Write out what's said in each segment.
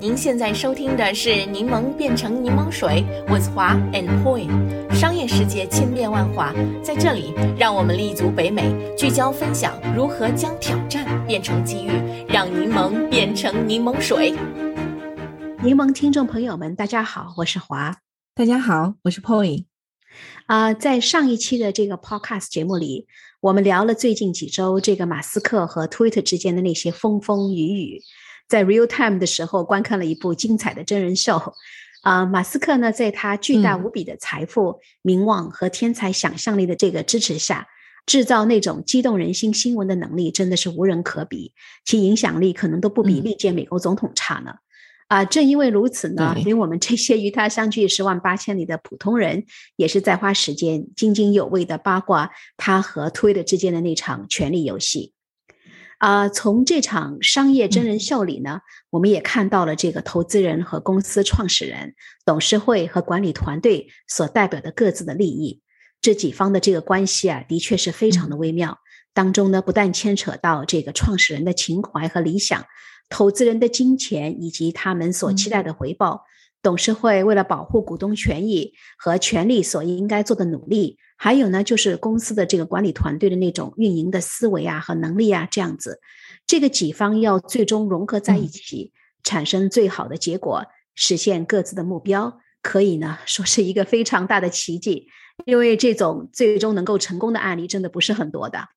您现在收听的是《柠檬变成柠檬水》，with 华 and Poi。商业世界千变万化，在这里，让我们立足北美，聚焦分享如何将挑战变成机遇，让柠檬变成柠檬水。柠檬听众朋友们，大家好，我是华。大家好，我是 Poi。啊，在上一期的这个 Podcast 节目里，我们聊了最近几周这个马斯克和 Twitter 之间的那些风风雨雨。在 real time 的时候，观看了一部精彩的真人秀。啊，马斯克呢，在他巨大无比的财富、名望和天才想象力的这个支持下，制造那种激动人心新闻的能力真的是无人可比，其影响力可能都不比历届美国总统差呢。啊，正因为如此呢，连我们这些与他相距十万八千里的普通人，也是在花时间津津有味的八卦他和推特之间的那场权力游戏。啊，从这场商业真人秀里呢，我们也看到了这个投资人和公司创始人、董事会和管理团队所代表的各自的利益。这几方的这个关系啊，的确是非常的微妙。当中呢，不但牵扯到这个创始人的情怀和理想，投资人的金钱以及他们所期待的回报。董事会为了保护股东权益和权利所应该做的努力，还有呢，就是公司的这个管理团队的那种运营的思维啊和能力啊，这样子，这个几方要最终融合在一起，产生最好的结果，实现各自的目标，可以呢说是一个非常大的奇迹，因为这种最终能够成功的案例真的不是很多的。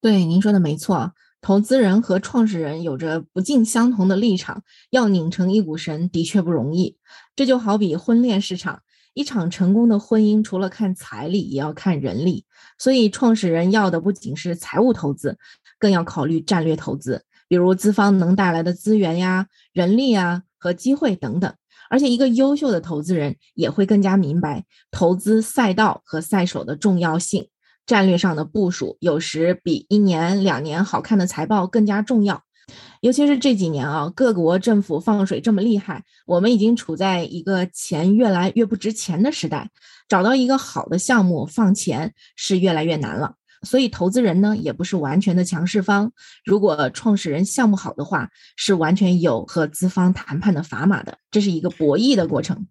对，您说的没错。投资人和创始人有着不尽相同的立场，要拧成一股绳的确不容易。这就好比婚恋市场，一场成功的婚姻除了看财力，也要看人力。所以，创始人要的不仅是财务投资，更要考虑战略投资，比如资方能带来的资源呀、人力啊和机会等等。而且，一个优秀的投资人也会更加明白投资赛道和赛手的重要性。战略上的部署有时比一年两年好看的财报更加重要，尤其是这几年啊，各国政府放水这么厉害，我们已经处在一个钱越来越不值钱的时代，找到一个好的项目放钱是越来越难了。所以投资人呢也不是完全的强势方，如果创始人项目好的话，是完全有和资方谈判的砝码的，这是一个博弈的过程。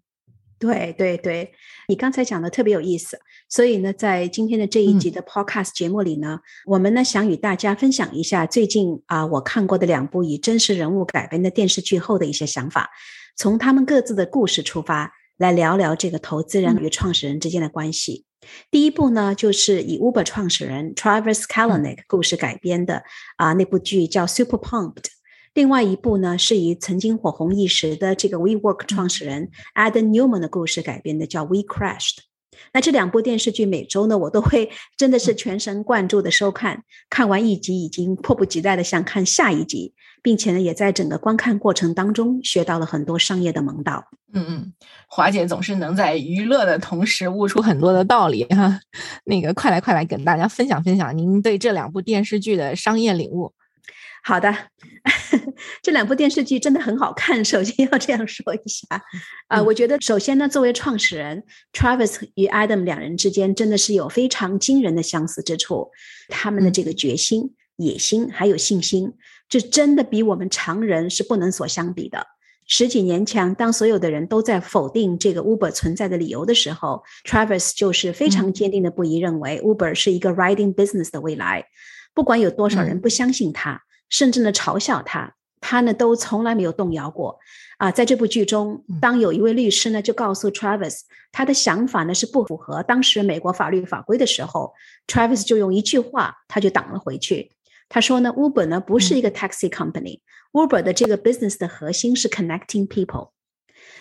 对对对，你刚才讲的特别有意思，所以呢，在今天的这一集的 Podcast 节目里呢，我们呢想与大家分享一下最近啊我看过的两部以真实人物改编的电视剧后的一些想法，从他们各自的故事出发，来聊聊这个投资人与创始人之间的关系。第一部呢，就是以 Uber 创始人 Travis Kalanick 故事改编的啊那部剧叫 Super Pumped。另外一部呢，是以曾经火红一时的这个 WeWork 创始人 Adam Newman 的故事改编的，叫 We Crashed。那这两部电视剧每周呢，我都会真的是全神贯注的收看，看完一集已经迫不及待的想看下一集，并且呢，也在整个观看过程当中学到了很多商业的门道。嗯嗯，华姐总是能在娱乐的同时悟出很多的道理哈。那个，快来快来跟大家分享分享您对这两部电视剧的商业领悟。好的，这两部电视剧真的很好看。首先要这样说一下，啊，我觉得首先呢，作为创始人，Travis 与 Adam 两人之间真的是有非常惊人的相似之处。他们的这个决心、野心还有信心，这真的比我们常人是不能所相比的。十几年前，当所有的人都在否定这个 Uber 存在的理由的时候，Travis 就是非常坚定的不疑，认为 Uber 是一个 riding business 的未来，不管有多少人不相信他。甚至呢嘲笑他，他呢都从来没有动摇过。啊，在这部剧中，当有一位律师呢就告诉 Travis，他的想法呢是不符合当时美国法律法规的时候，Travis 就用一句话他就挡了回去。他说呢，Uber 呢不是一个 taxi company，Uber 的这个 business 的核心是 connecting people。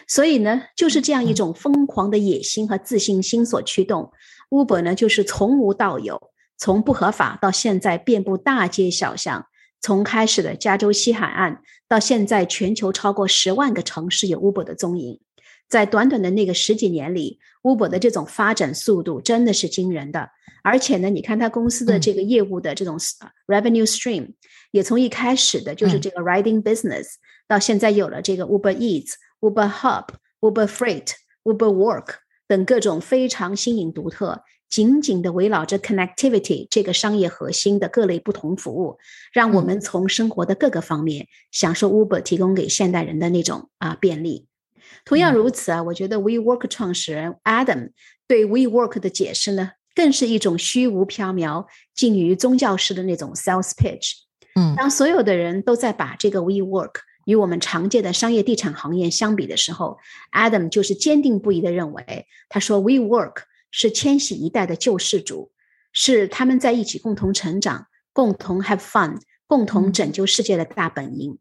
所以呢，就是这样一种疯狂的野心和自信心所驱动，Uber 呢就是从无到有，从不合法到现在遍布大街小巷。从开始的加州西海岸到现在，全球超过十万个城市有 Uber 的踪影。在短短的那个十几年里，Uber 的这种发展速度真的是惊人的。而且呢，你看它公司的这个业务的这种 revenue stream，也从一开始的就是这个 riding business，到现在有了这个 Uber Eats、Uber Hub、Uber Freight、Uber Work 等各种非常新颖独特。紧紧的围绕着 connectivity 这个商业核心的各类不同服务，让我们从生活的各个方面享受 Uber 提供给现代人的那种啊便利。同样如此啊，我觉得 WeWork 创始人 Adam 对 WeWork 的解释呢，更是一种虚无缥缈、近于宗教式的那种 sales pitch。嗯，当所有的人都在把这个 WeWork 与我们常见的商业地产行业相比的时候，Adam 就是坚定不移的认为，他说 WeWork 是千禧一代的救世主，是他们在一起共同成长、共同 have fun、共同拯救世界的大本营。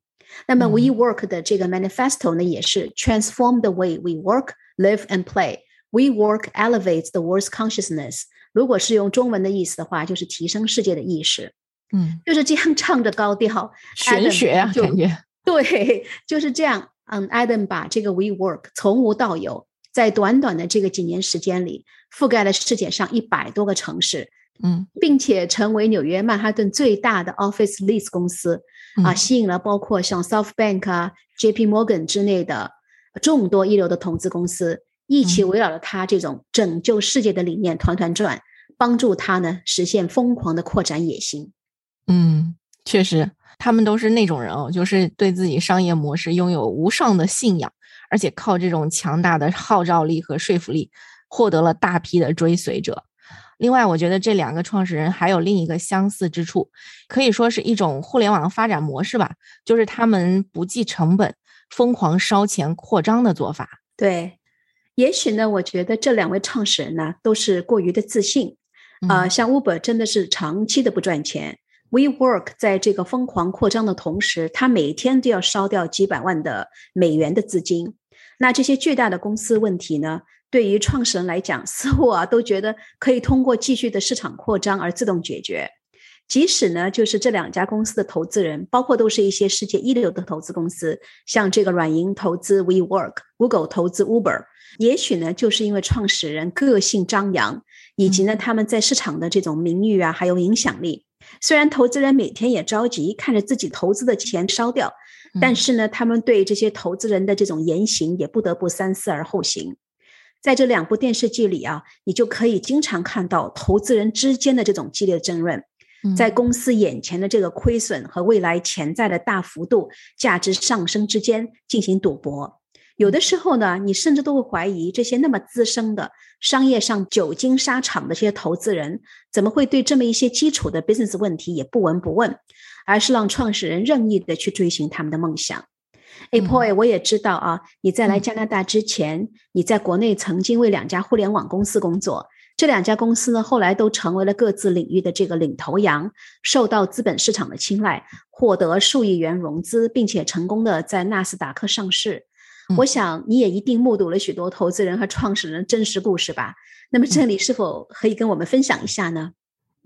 那么 WeWork 的这个 manifesto 呢，也是 transform the way we work, live and play. WeWork elevates the world's consciousness. 如果是用中文的意思的话，就是提升世界的意识。嗯，就是这样唱着高调，玄学啊，感觉对，就是这样。嗯，Adam 把这个 WeWork 从无到有，在短短的这个几年时间里，覆盖了世界上一百多个城市。嗯，并且成为纽约曼哈顿最大的 office lease 公司啊，吸引了包括像 SoftBank 啊、J.P. Morgan 之类的众多一流的投资公司，一起围绕着他这种拯救世界的理念团团转，帮助他呢实现疯狂的扩展野心。嗯，确实，他们都是那种人哦，就是对自己商业模式拥有无上的信仰，而且靠这种强大的号召力和说服力，获得了大批的追随者。另外，我觉得这两个创始人还有另一个相似之处，可以说是一种互联网发展模式吧，就是他们不计成本、疯狂烧钱扩张的做法。对，也许呢，我觉得这两位创始人呢都是过于的自信。啊，像 Uber 真的是长期的不赚钱，WeWork 在这个疯狂扩张的同时，它每天都要烧掉几百万的美元的资金。那这些巨大的公司问题呢？对于创始人来讲，似乎啊都觉得可以通过继续的市场扩张而自动解决。即使呢，就是这两家公司的投资人，包括都是一些世界一流的投资公司，像这个软银投资 WeWork，Google 投资 Uber，也许呢，就是因为创始人个性张扬，以及呢他们在市场的这种名誉啊，还有影响力。虽然投资人每天也着急看着自己投资的钱烧掉，但是呢，他们对这些投资人的这种言行也不得不三思而后行。在这两部电视剧里啊，你就可以经常看到投资人之间的这种激烈争论，在公司眼前的这个亏损和未来潜在的大幅度价值上升之间进行赌博。有的时候呢，你甚至都会怀疑这些那么资深的商业上久经沙场的这些投资人，怎么会对这么一些基础的 business 问题也不闻不问，而是让创始人任意的去追寻他们的梦想。a p o 我也知道啊，你在来加拿大之前，你在国内曾经为两家互联网公司工作。这两家公司呢，后来都成为了各自领域的这个领头羊，受到资本市场的青睐，获得数亿元融资，并且成功的在纳斯达克上市。我想你也一定目睹了许多投资人和创始人的真实故事吧？那么这里是否可以跟我们分享一下呢？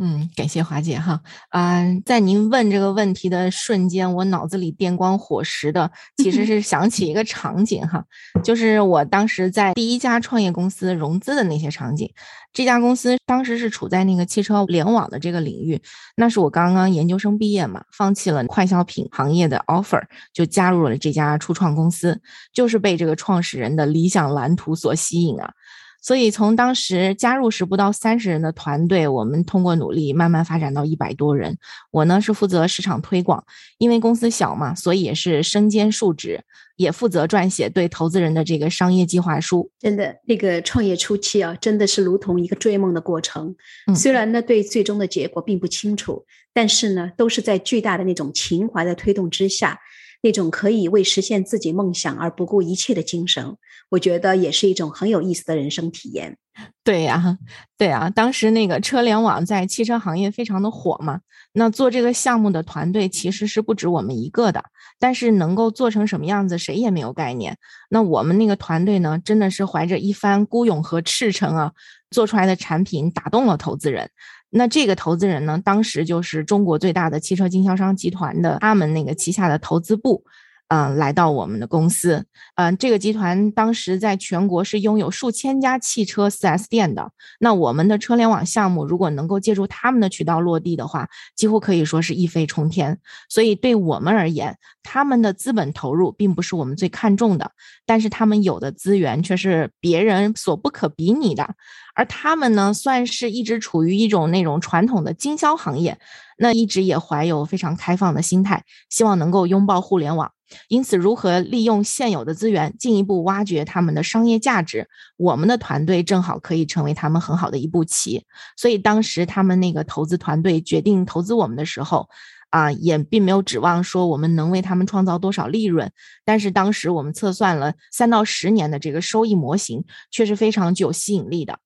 嗯，感谢华姐哈。嗯，在您问这个问题的瞬间，我脑子里电光火石的其实 是想起一个场景哈，就是我当时在第一家创业公司融资的那些场景。这家公司当时是处在那个汽车联网的这个领域，那是我刚刚研究生毕业嘛，放弃了快消品行业的 offer，就加入了这家初创公司，就是被这个创始人的理想蓝图所吸引啊。所以从当时加入时不到三十人的团队，我们通过努力慢慢发展到一百多人。我呢是负责市场推广，因为公司小嘛，所以也是身兼数职，也负责撰写对投资人的这个商业计划书。真的，那个创业初期啊，真的是如同一个追梦的过程。虽然呢对最终的结果并不清楚，但是呢都是在巨大的那种情怀的推动之下。那种可以为实现自己梦想而不顾一切的精神，我觉得也是一种很有意思的人生体验。对呀，对呀，当时那个车联网在汽车行业非常的火嘛，那做这个项目的团队其实是不止我们一个的，但是能够做成什么样子，谁也没有概念。那我们那个团队呢，真的是怀着一番孤勇和赤诚啊，做出来的产品打动了投资人。那这个投资人呢，当时就是中国最大的汽车经销商集团的他们那个旗下的投资部，嗯，来到我们的公司，嗯，这个集团当时在全国是拥有数千家汽车 4S 店的。那我们的车联网项目如果能够借助他们的渠道落地的话，几乎可以说是一飞冲天。所以对我们而言，他们的资本投入并不是我们最看重的，但是他们有的资源却是别人所不可比拟的。而他们呢，算是一直处于一种那种传统的经销行业，那一直也怀有非常开放的心态，希望能够拥抱互联网。因此，如何利用现有的资源，进一步挖掘他们的商业价值，我们的团队正好可以成为他们很好的一步棋。所以，当时他们那个投资团队决定投资我们的时候，啊，也并没有指望说我们能为他们创造多少利润。但是，当时我们测算了三到十年的这个收益模型，却是非常具有吸引力的。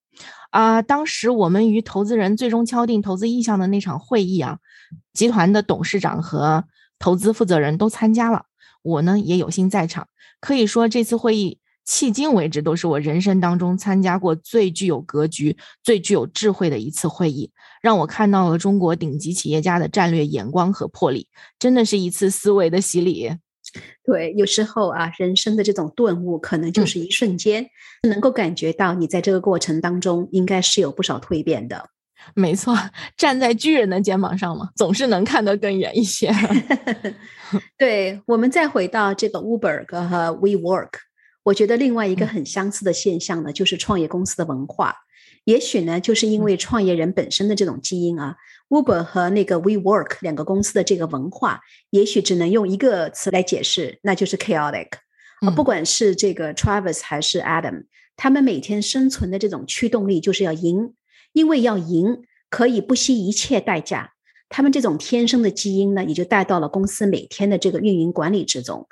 啊，当时我们与投资人最终敲定投资意向的那场会议啊，集团的董事长和投资负责人都参加了。我呢也有幸在场，可以说这次会议迄今为止都是我人生当中参加过最具有格局、最具有智慧的一次会议，让我看到了中国顶级企业家的战略眼光和魄力，真的是一次思维的洗礼。对，有时候啊，人生的这种顿悟可能就是一瞬间，能够感觉到你在这个过程当中应该是有不少蜕变的。没错，站在巨人的肩膀上嘛，总是能看得更远一些。对，我们再回到这个 Uber 和 WeWork，我觉得另外一个很相似的现象呢，就是创业公司的文化。也许呢，就是因为创业人本身的这种基因啊，Uber 和那个 WeWork 两个公司的这个文化，也许只能用一个词来解释，那就是 chaotic。啊，不管是这个 Travis 还是 Adam，他们每天生存的这种驱动力就是要赢。因为要赢，可以不惜一切代价。他们这种天生的基因呢，也就带到了公司每天的这个运营管理之中。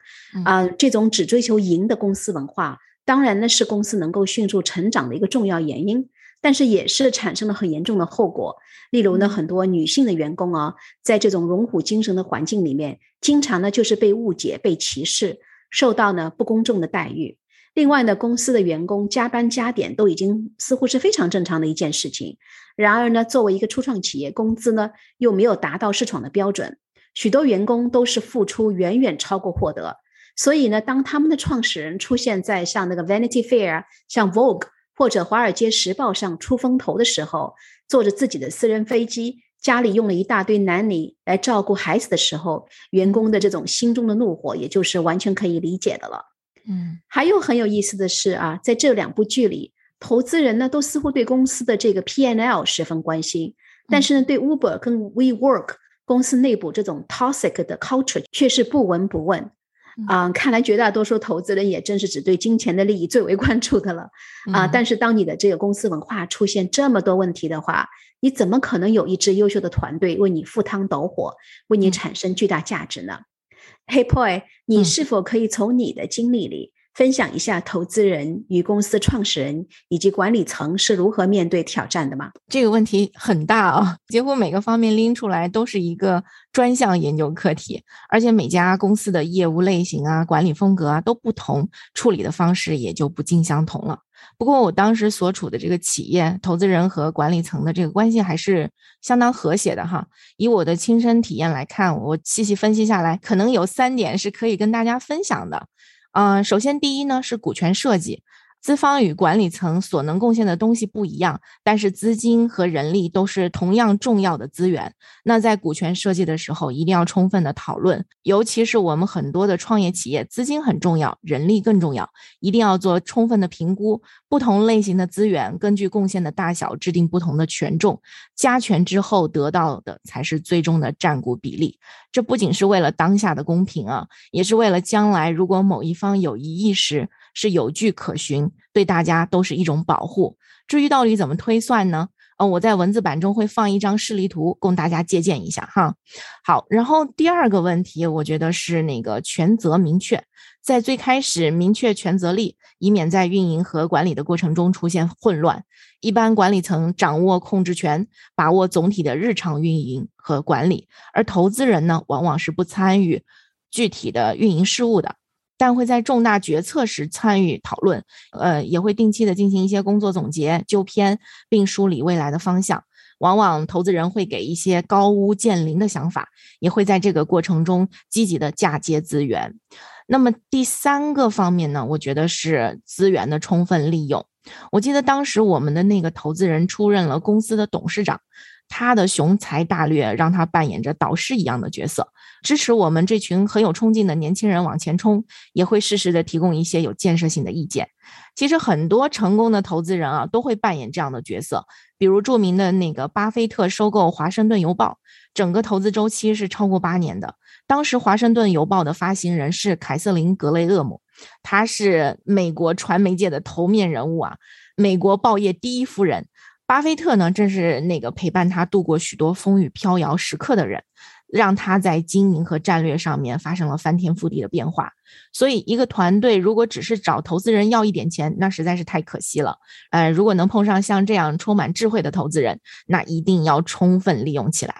啊，这种只追求赢的公司文化，当然呢是公司能够迅速成长的一个重要原因，但是也是产生了很严重的后果。例如呢，很多女性的员工啊，在这种荣虎精神的环境里面，经常呢就是被误解、被歧视，受到呢不公正的待遇。另外呢，公司的员工加班加点都已经似乎是非常正常的一件事情。然而呢，作为一个初创企业，工资呢又没有达到市场的标准，许多员工都是付出远远超过获得。所以呢，当他们的创始人出现在像那个 Vanity Fair、像 Vogue 或者华尔街时报上出风头的时候，坐着自己的私人飞机，家里用了一大堆男女来照顾孩子的时候，员工的这种心中的怒火，也就是完全可以理解的了。嗯，还有很有意思的是啊，在这两部剧里，投资人呢都似乎对公司的这个 P N L 十分关心，但是呢，对 Uber 跟 WeWork 公司内部这种 toxic 的 culture 却是不闻不问。啊，看来绝大多数投资人也正是只对金钱的利益最为关注的了。啊，但是当你的这个公司文化出现这么多问题的话，你怎么可能有一支优秀的团队为你赴汤蹈火，为你产生巨大价值呢？Hey Boy，你是否可以从你的经历里分享一下投资人与公司创始人以及管理层是如何面对挑战的吗？这个问题很大啊，几乎每个方面拎出来都是一个专项研究课题，而且每家公司的业务类型啊、管理风格啊都不同，处理的方式也就不尽相同了。不过我当时所处的这个企业，投资人和管理层的这个关系还是相当和谐的哈。以我的亲身体验来看，我细细分析下来，可能有三点是可以跟大家分享的。嗯，首先第一呢是股权设计。资方与管理层所能贡献的东西不一样，但是资金和人力都是同样重要的资源。那在股权设计的时候，一定要充分的讨论，尤其是我们很多的创业企业，资金很重要，人力更重要，一定要做充分的评估。不同类型的资源，根据贡献的大小制定不同的权重，加权之后得到的才是最终的占股比例。这不仅是为了当下的公平啊，也是为了将来如果某一方有异议时。是有据可循，对大家都是一种保护。至于到底怎么推算呢？呃，我在文字版中会放一张示例图，供大家借鉴一下哈。好，然后第二个问题，我觉得是那个权责明确，在最开始明确权责力，以免在运营和管理的过程中出现混乱。一般管理层掌握控制权，把握总体的日常运营和管理，而投资人呢，往往是不参与具体的运营事务的。但会在重大决策时参与讨论，呃，也会定期的进行一些工作总结、纠偏，并梳理未来的方向。往往投资人会给一些高屋建瓴的想法，也会在这个过程中积极的嫁接资源。那么第三个方面呢，我觉得是资源的充分利用。我记得当时我们的那个投资人出任了公司的董事长。他的雄才大略让他扮演着导师一样的角色，支持我们这群很有冲劲的年轻人往前冲，也会适时的提供一些有建设性的意见。其实很多成功的投资人啊，都会扮演这样的角色。比如著名的那个巴菲特收购华盛顿邮报，整个投资周期是超过八年的。当时华盛顿邮报的发行人是凯瑟琳·格雷厄姆，她是美国传媒界的头面人物啊，美国报业第一夫人。巴菲特呢，正是那个陪伴他度过许多风雨飘摇时刻的人，让他在经营和战略上面发生了翻天覆地的变化。所以，一个团队如果只是找投资人要一点钱，那实在是太可惜了。呃，如果能碰上像这样充满智慧的投资人，那一定要充分利用起来。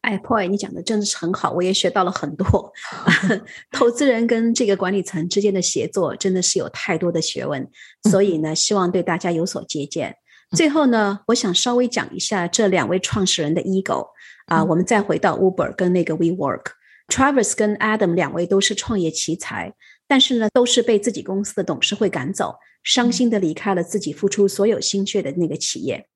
哎，Paul，你讲的真的是很好，我也学到了很多。投资人跟这个管理层之间的协作，真的是有太多的学问。所以呢，希望对大家有所借鉴。最后呢，我想稍微讲一下这两位创始人的 ego 啊，我们再回到 Uber 跟那个 WeWork，Travis 跟 Adam 两位都是创业奇才，但是呢，都是被自己公司的董事会赶走，伤心的离开了自己付出所有心血的那个企业。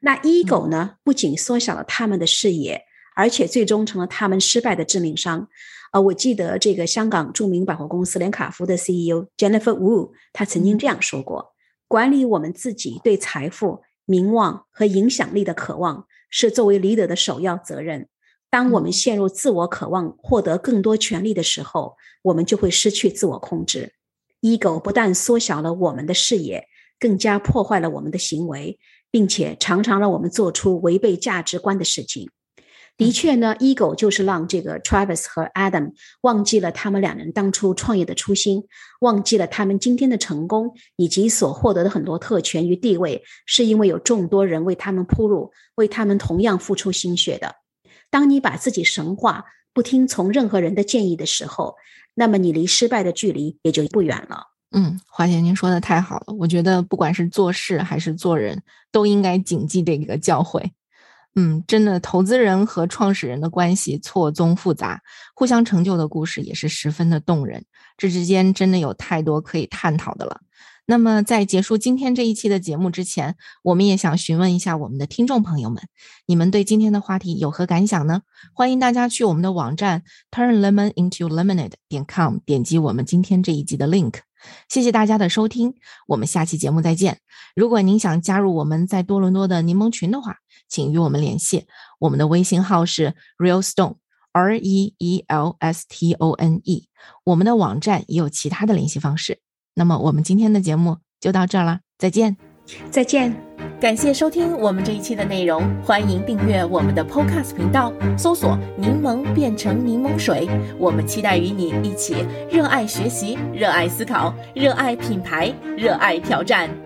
那 ego 呢，不仅缩小了他们的视野，而且最终成了他们失败的致命伤。呃，我记得这个香港著名百货公司连卡夫的 CEO Jennifer Wu，他曾经这样说过。管理我们自己对财富、名望和影响力的渴望，是作为 leader 的首要责任。当我们陷入自我渴望获得更多权利的时候，我们就会失去自我控制。ego 不但缩小了我们的视野，更加破坏了我们的行为，并且常常让我们做出违背价值观的事情。的确呢，ego 就是让这个 Travis 和 Adam 忘记了他们两人当初创业的初心，忘记了他们今天的成功以及所获得的很多特权与地位，是因为有众多人为他们铺路，为他们同样付出心血的。当你把自己神化，不听从任何人的建议的时候，那么你离失败的距离也就不远了。嗯，华姐，您说的太好了，我觉得不管是做事还是做人，都应该谨记这个教诲。嗯，真的，投资人和创始人的关系错综复杂，互相成就的故事也是十分的动人。这之间真的有太多可以探讨的了。那么，在结束今天这一期的节目之前，我们也想询问一下我们的听众朋友们，你们对今天的话题有何感想呢？欢迎大家去我们的网站 turnlemonintolemonade 点 com 点击我们今天这一集的 link。谢谢大家的收听，我们下期节目再见。如果您想加入我们在多伦多的柠檬群的话，请与我们联系，我们的微信号是 real stone r e e l s t o n e，我们的网站也有其他的联系方式。那么我们今天的节目就到这儿了，再见，再见，感谢收听我们这一期的内容，欢迎订阅我们的 Podcast 频道，搜索“柠檬变成柠檬水”，我们期待与你一起热爱学习，热爱思考，热爱品牌，热爱挑战。